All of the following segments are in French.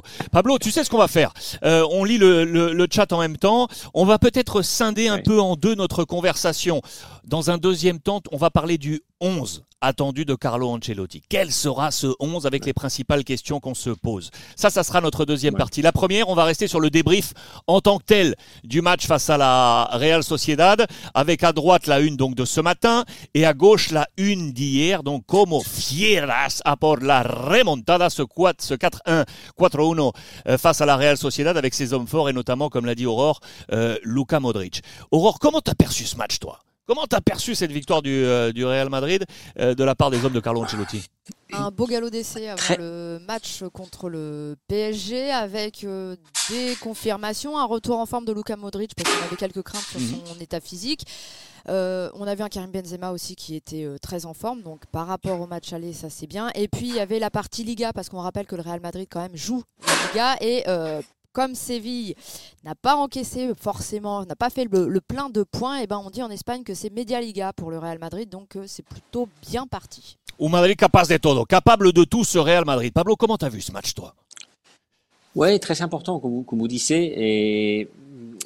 carton. Pablo, tu sais ce qu'on va faire euh, On lit le, le, le, chat en même temps. On va peut-être scinder un peu en deux notre conversation. Dans un deuxième temps, on va parler du 11 attendu de Carlo Ancelotti. Quel sera ce 11 avec les principales questions qu'on se pose? Ça, ça sera notre deuxième partie. La première, on va rester sur le débrief en tant que tel du match face à la Real Sociedad, avec à droite la une donc de ce matin et à gauche la une d'hier. Donc, como fieras a por la remontada, ce, ce 4-1, 4-1 euh, face à la Real Sociedad avec ses hommes forts et notamment, comme l'a dit Aurore, euh, Luka Modric. Aurore, comment t'as perçu ce match, toi? Comment t'as perçu cette victoire du, euh, du Real Madrid euh, de la part des hommes de Carlo Ancelotti? Un beau galop d'essai avant le match contre le PSG avec euh, des confirmations, un retour en forme de Luka Modric parce qu'on avait quelques craintes sur Mhm. son état physique. Euh, on avait un Karim Benzema aussi qui était euh, très en forme, donc par rapport au match aller, ça c'est bien. Et puis il y avait la partie Liga parce qu'on rappelle que le Real Madrid quand même joue la Liga et euh, comme Séville n'a pas encaissé forcément, n'a pas fait le, le plein de points, et ben on dit en Espagne que c'est Media Liga pour le Real Madrid, donc euh, c'est plutôt bien parti. Un Madrid capaz de todo, capable de tout ce Real Madrid. Pablo, comment t'as vu ce match, toi? Oui, très important, comme vous, comme vous disiez. Et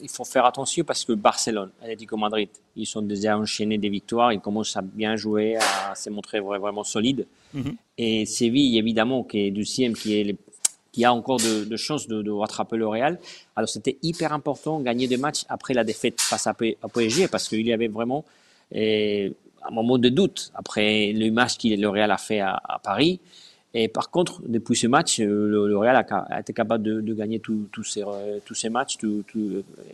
il faut faire attention parce que Barcelone, Atlético Madrid, ils sont déjà enchaînés des victoires. Ils commencent à bien jouer, à se montrer vra- vraiment solides. Mhm. Et Séville, évidemment, qui est deuxième, qui, est qui a encore de, de chances de, de rattraper le Real. Alors, c'était hyper important gagner des matchs après la défaite face à, PSG parce qu'il y avait vraiment eh, un moment de doute après le match que le Real a fait à, à Paris. Et par contre, depuis ce match, euh, le, Real a, a été capable de, de gagner tous ces, euh, tous ces matchs, euh,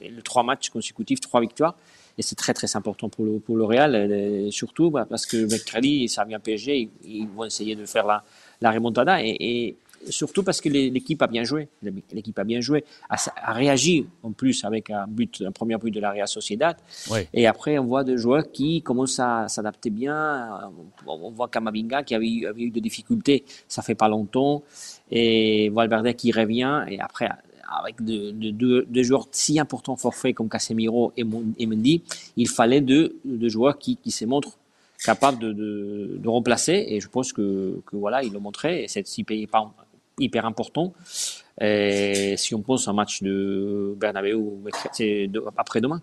les trois matchs consécutifs, trois victoires. Et c'est très très important pour le, pour le Real, surtout bah, parce que mercredi, ça vient PSG, ils, ils vont essayer de faire la, la remontada. Et, et surtout parce que l'é- l'équipe a bien joué, l'équipe a bien joué, a, a réagi en plus avec un but, un premier but de la Real Sociedad. Ouais. Et après, on voit des joueurs qui commencent à s'adapter bien. On voit Kamavinga qui avait eu, avait eu des difficultés, ça fait pas longtemps. Et Valverde qui revient. Et après, avec deux de, de, de joueurs si importants forfaits comme Casemiro et, Mendy, il fallait deux, deux joueurs qui, qui se montrent capables de, remplacer. Et je pense que, que voilà, ils l'ont montré. Et c'est hyper, hyper important. Et si on pense à un match de Bernabeu après-demain.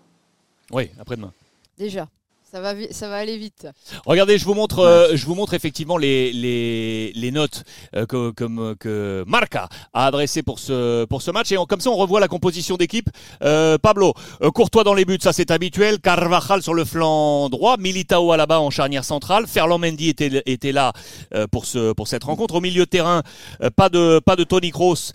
Oui, après-demain. Déjà, ça va, ça va aller vite. Regardez, je vous montre, euh, je vous montre effectivement les, les, les notes euh, que, que Marca a adressées pour ce, pour ce match. Et on- comme ça, on revoit la composition d'équipe. Euh, Pablo, Courtois dans les buts, ça c'est habituel. Carvajal sur le flanc droit. Militao à la bas en charnière centrale. Ferland Mendy était, était là pour, ce, pour cette rencontre. Au milieu de terrain, pas, de, pas de Tony Kroos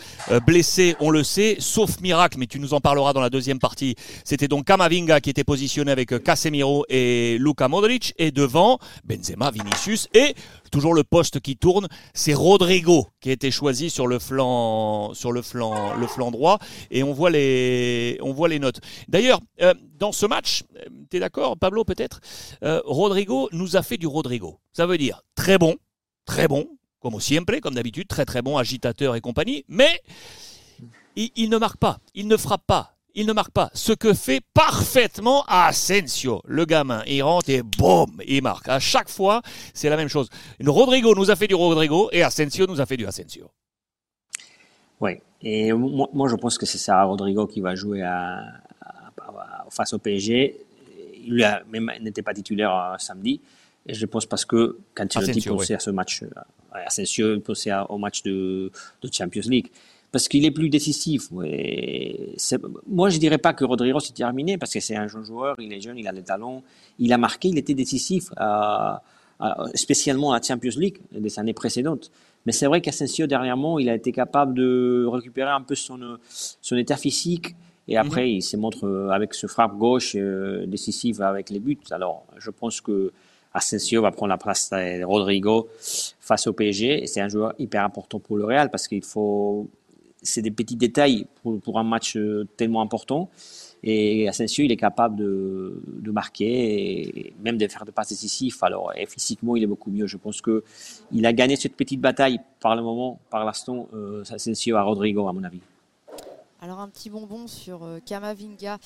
blessé, on le sait. Sauf miracle, mais tu nous en parleras dans la deuxième partie. C'était donc Kamavinga qui était positionné avec Casemiro et Luka Modric. Et devant, Benzema, Vinicius et toujours le poste qui tourne, c'est Rodrigo qui a été choisi sur le flanc, sur le flanc, droit. Et on voit les, on voit les notes. D'ailleurs, euh, dans ce match, tu es d'accord, Pablo, peut-être euh, Rodrigo nous a fait du Rodrigo. Ça veut dire très bon, très bon, comme siempre, comme d'habitude, très très bon, agitateur et compagnie, mais il ne marque pas, il ne frappe pas. Il ne marque pas. Ce que fait parfaitement Asensio, le gamin. Il rentre et boum, il marque. À chaque fois, c'est la même chose. Rodrigo nous a fait du Rodrigo et Asensio nous a fait du Asensio. Oui, et moi, moi, je pense que c'est ça, Rodrigo, qui va jouer à, face au PSG. Il a- même n'était pas titulaire euh, samedi. Et je pense parce que quand Asensio, pensait à ce match, euh, Asensio il pensait au match de, de Champions League. Parce qu'il est plus décisif. Moi, je dirais pas que Rodrigo c'est terminé parce que c'est un jeune joueur, il est jeune, il a les talents, il a marqué, il était décisif, euh, euh, spécialement à la Champions League des années précédentes. Mais c'est vrai qu'Asensio, dernièrement, il a été capable de récupérer un peu son, son état physique. Et après, il se montre euh, avec ce frappe gauche euh, décisif avec les buts. Alors, je pense que Asensio va prendre la place de Rodrigo face au PSG. Et c'est un joueur hyper important pour le Real parce qu'il faut. C'est des petits détails pour, un match euh, tellement important. Et Asensio, il est capable de, marquer même de faire des passes décisives. Alors, et physiquement, il est beaucoup mieux. Je pense que il a gagné cette petite bataille par le moment, par l'instant, euh, Asensio à Rodrigo, à mon avis. Alors un petit bonbon sur euh, Kamavinga.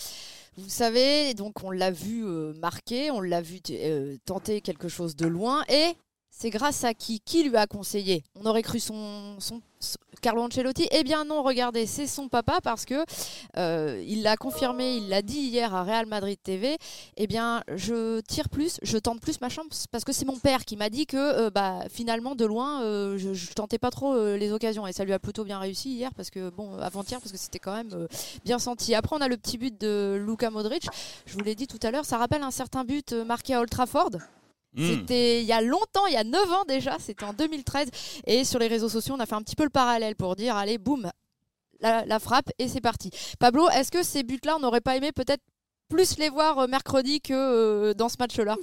Vous savez, donc on l'a vu marquer, on l'a vu tenter quelque chose de loin et c'est grâce à qui Qui lui a conseillé On aurait cru son, son, Carlo Ancelotti. Eh bien non, regardez, c'est son papa parce que euh, il l'a confirmé, il l'a dit hier à Real Madrid TV. Eh bien, je tire plus, je tente plus ma chance parce que c'est mon père qui m'a dit que euh, bah, finalement de loin, euh, je, tentais pas trop les occasions et ça lui a plutôt bien réussi hier parce que bon, avant-hier parce que c'était quand même bien senti. Après, on a le petit but de Luka Modric. Je vous l'ai dit tout à l'heure, ça rappelle un certain but marqué à Old Trafford. Hmm. C'était il y a longtemps, il y a 9 ans déjà, c'était en 2013. Et sur les réseaux sociaux, on a fait un petit peu le parallèle pour dire allez, boum, la, frappe et c'est parti. Pablo, est-ce que ces buts-là, on n'aurait pas aimé peut-être plus les voir euh, mercredi que euh, dans ce match-là?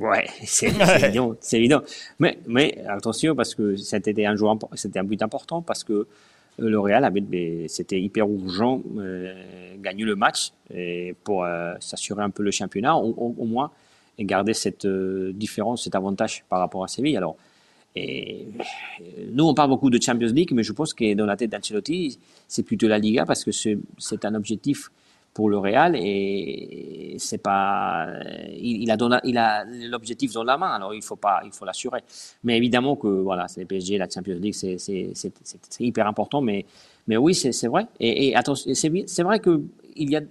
Ouais, c'est évident, c'est évident. Mais, mais attention parce que c'était un joueur, c'était un but important parce que euh, le Real avait, c'était hyper urgent, gagner le match et pour s'assurer un peu le championnat, au moins et garder cette euh, différence, cet avantage par rapport à Séville. Alors, et, nous, on parle beaucoup de Champions League, mais je pense que dans la tête d'Ancelotti, c'est plutôt la Liga parce que c'est un objectif pour le Real et c'est pas il, a il a l'objectif dans la main alors il faut pas il faut l'assurer mais évidemment que voilà c'est le PSG la Champions League c'est hyper important mais mais oui c'est vrai et, et c'est vrai que il y a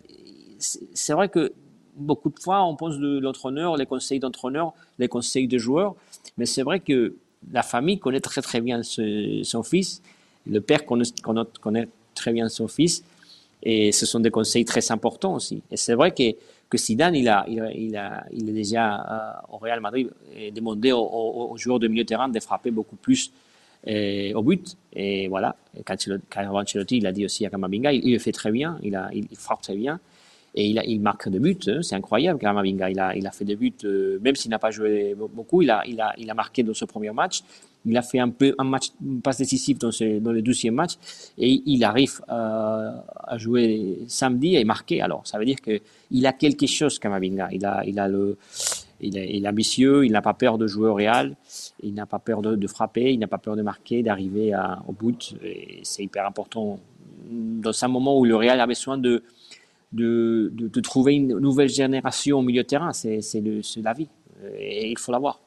c'est vrai que beaucoup de fois, on pense de l'entraîneur, les conseils d'entraîneur, les conseils de joueurs. Mais c'est vrai que la famille connaît très très bien son fils. Le père connaît, très bien son fils. Et ce sont des conseils très importants aussi. Et c'est vrai que, que Zidane, il a, il a, il a, déjà euh, au Real Madrid demandé aux, joueurs de milieu de terrain de frapper beaucoup plus euh, au but. Et voilà, quand Ancelotti, il a dit aussi à Kamavinga, il, il, le fait très bien, il frappe très bien et il, a, il marque des buts. Hein, c'est incroyable, Kamavinga. Il a, il a fait des buts, euh, même s'il n'a pas joué beaucoup, il a, il, a, il a marqué dans ce premier match. Il a fait un peu un match, une passe décisive dans, ce, dans le deuxième match et il arrive euh, à jouer samedi et marquer. Alors, ça veut dire qu'il a quelque chose, Kamavinga. Il a, il a le, il est, il est ambitieux, il n'a pas peur de jouer au Real, il n'a pas peur de, frapper, il n'a pas peur de marquer, d'arriver au but. C'est hyper important dans un moment où le Real a besoin de, de, trouver une nouvelle génération au milieu de terrain. C'est la vie et il faut l'avoir.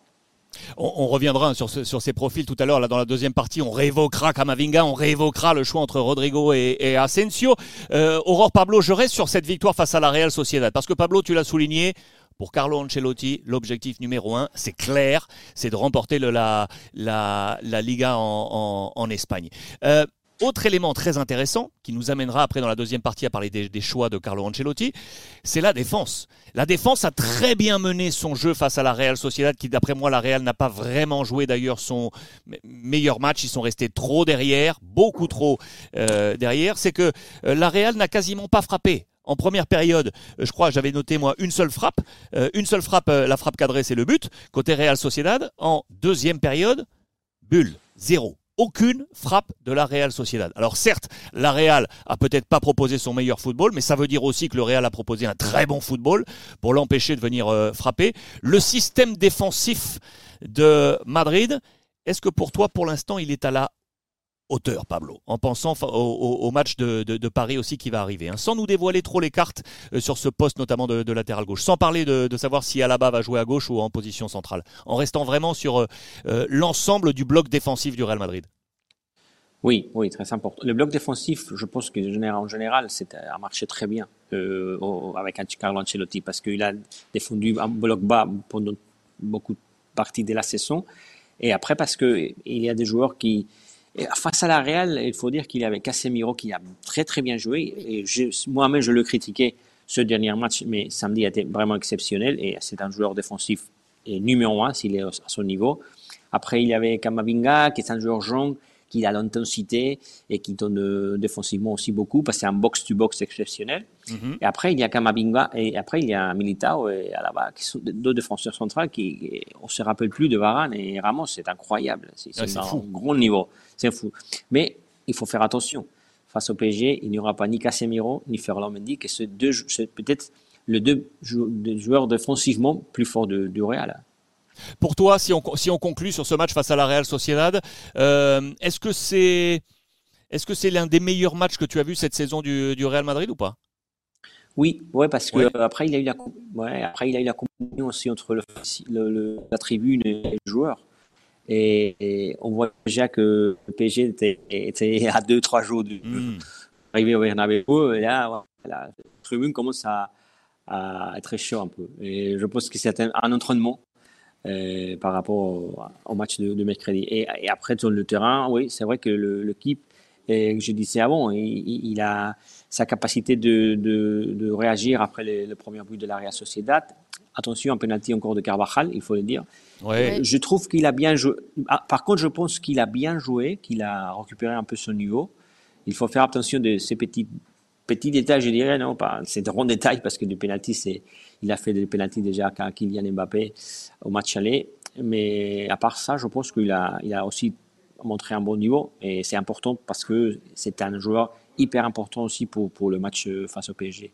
On, reviendra sur, sur, ces profils tout à l'heure. Dans la deuxième partie, on réévoquera Kamavinga, on réévoquera le choix entre Rodrigo et, et Asensio. Euh, Aurore Pablo, je reste sur cette victoire face à la Real Sociedad parce que Pablo, tu l'as souligné. Pour Carlo Ancelotti, l'objectif numéro un, c'est clair, c'est de remporter la, Liga en Espagne. Euh, autre élément très intéressant qui nous amènera après dans la deuxième partie à parler des, choix de Carlo Ancelotti, c'est la défense. La défense a très bien mené son jeu face à la Real Sociedad, qui d'après moi la Real n'a pas vraiment joué d'ailleurs son meilleur match. Ils sont restés trop derrière, beaucoup trop euh, derrière. C'est que euh, la Real n'a quasiment pas frappé. En première période, euh, je crois, j'avais noté moi une seule frappe. une seule frappe, la frappe cadrée, c'est le but. Côté Real Sociedad, en deuxième période, bulle, zéro aucune frappe de la Real Sociedad. Alors certes, la Real a peut-être pas proposé son meilleur football, mais ça veut dire aussi que le Real a proposé un très bon football pour l'empêcher de venir euh, frapper. Le système défensif de Madrid, est-ce que pour toi, pour l'instant, il est à la hauteur, Pablo, en pensant au, match de, Paris aussi qui va arriver. Hein. Sans nous dévoiler trop les cartes euh, sur ce poste, notamment de, latéral gauche. Sans parler de, savoir si Alaba va jouer à gauche ou en position centrale. En restant vraiment sur euh, euh, l'ensemble du bloc défensif du Real Madrid. Oui, oui, très important. Le bloc défensif, je pense que en général, c'est a marché très bien avec Carlo Ancelotti parce qu'il a défendu un bloc bas pendant beaucoup de parties de la saison. Et après, parce qu'il y a des joueurs qui, face à la Real, il faut dire qu'il y avait Casemiro qui a très très bien joué. Et moi-même, je le critiquais ce dernier match, mais samedi a été vraiment exceptionnel et c'est un joueur défensif et numéro un s'il est à son niveau. Après, il y avait Kamavinga qui est un joueur jeune qui a l'intensité et qui donne euh, défensivement aussi beaucoup parce que c'est un box-to-box exceptionnel. Mhm. Et après, il y a Kamabinga et après, il y a Militao et Alaba qui sont deux défenseurs centraux qui, on se rappelle plus de Varane et Ramos, c'est incroyable. C'est un grand niveau. C'est fou. Mais il faut faire attention. Face au PSG, il n'y aura pas ni Casemiro ni Ferland Mendy, qui sont peut-être les deux joueurs défensivement plus forts du Real. Pour toi, si on, si on conclut sur ce match face à la Real Sociedad, euh, est-ce que c'est est-ce que c'est l'un des meilleurs matchs que tu as vu cette saison du, du Real Madrid ou pas? Oui, ouais, parce que après il a eu la, ouais, après il a eu la combinaison aussi entre le, le, la tribune et le joueur. Et, on voit déjà que le PSG était, était à 2-3 jours d'arriver mm. au Bernabeu. Et là, la tribune commence à, à être chaud un peu. Et je pense que c'est un, entraînement euh, par rapport au, match de, mercredi. Et, après, sur le terrain, oui, c'est vrai que l'équipe, je disais avant, il, il, a sa capacité de, de, de réagir après le, premier but de la Real Sociedad. Attention, un penalty encore de Carvajal, il faut le dire. Ouais. Je trouve qu'il a bien joué. Ah, par contre, je pense qu'il a bien joué, qu'il a récupéré un peu son niveau. Il faut faire attention de ces petits petits détails, je dirais, non, pas, c'est de grands détails parce que du penalty, c'est, il a fait des penalty déjà quand Kylian Mbappé au match aller. Mais à part ça, je pense qu'il a, il a aussi montré un bon niveau et c'est important parce que c'est un joueur hyper important aussi pour, pour le match face au PSG.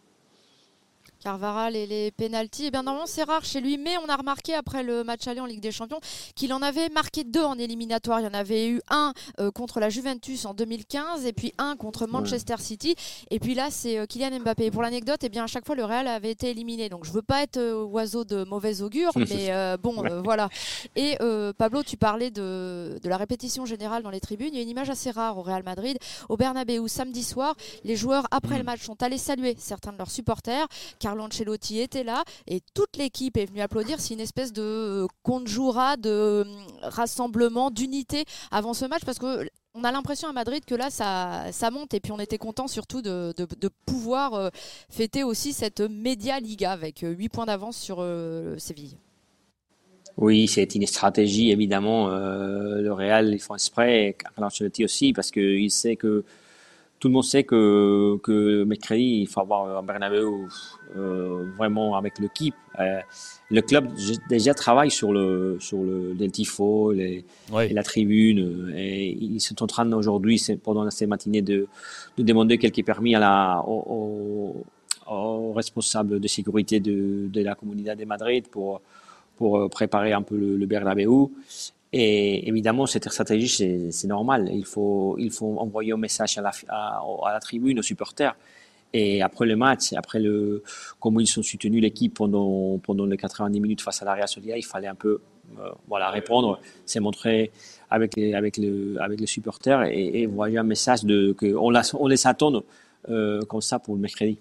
Carvaral et les pénalties. Eh bien normalement c'est rare chez lui, mais on a remarqué après le match aller en Ligue des Champions qu'il en avait marqué deux en éliminatoire. Il y en avait eu un euh, contre la Juventus en 2015 et puis un contre Manchester City. Et puis là c'est euh, Kylian Mbappé. Et pour l'anecdote, et eh bien à chaque fois le Real avait été éliminé. Donc je veux pas être euh, oiseau de mauvais augure, mais bon voilà. Et Pablo, tu parlais de, de, la répétition générale dans les tribunes. Il y a une image assez rare au Real Madrid, au Bernabeu samedi soir. Les joueurs après mm. le match sont allés saluer certains de leurs supporters. Car Carlo Ancelotti était là et toute l'équipe est venue applaudir. C'est une espèce de euh, conjura, de euh, rassemblement, d'unité avant ce match parce que on a l'impression à Madrid que là, ça, ça monte. Et puis, on était content surtout de, pouvoir euh, fêter aussi cette Media Liga avec 8 points d'avance sur Séville. Oui, c'est une stratégie, évidemment. le Real, ils font exprès, Carlo Ancelotti aussi, parce qu'il sait que tout le monde sait que, que mercredi, il faut avoir un Bernabeu euh, vraiment avec l'équipe. Euh, le club déjà travaille sur le, sur le, tifo, les, et la tribune. Et ils sont en train aujourd'hui, pendant ces matinées, de, de demander quelques permis à la, aux, responsables de sécurité de, de la Communauté de Madrid pour, pour préparer un peu le, le Bernabeu. Et évidemment, cette stratégie, c'est normal. Il faut, envoyer un message à la, à, la tribune, aux supporters. Et après le match, après le, comment ils ont soutenu l'équipe pendant, les 90 minutes face à l'Aria Solia, il fallait un peu euh, voilà, répondre, c'est montrer avec les, supporters et, et envoyer un message qu'on on les attend euh, comme ça pour le mercredi.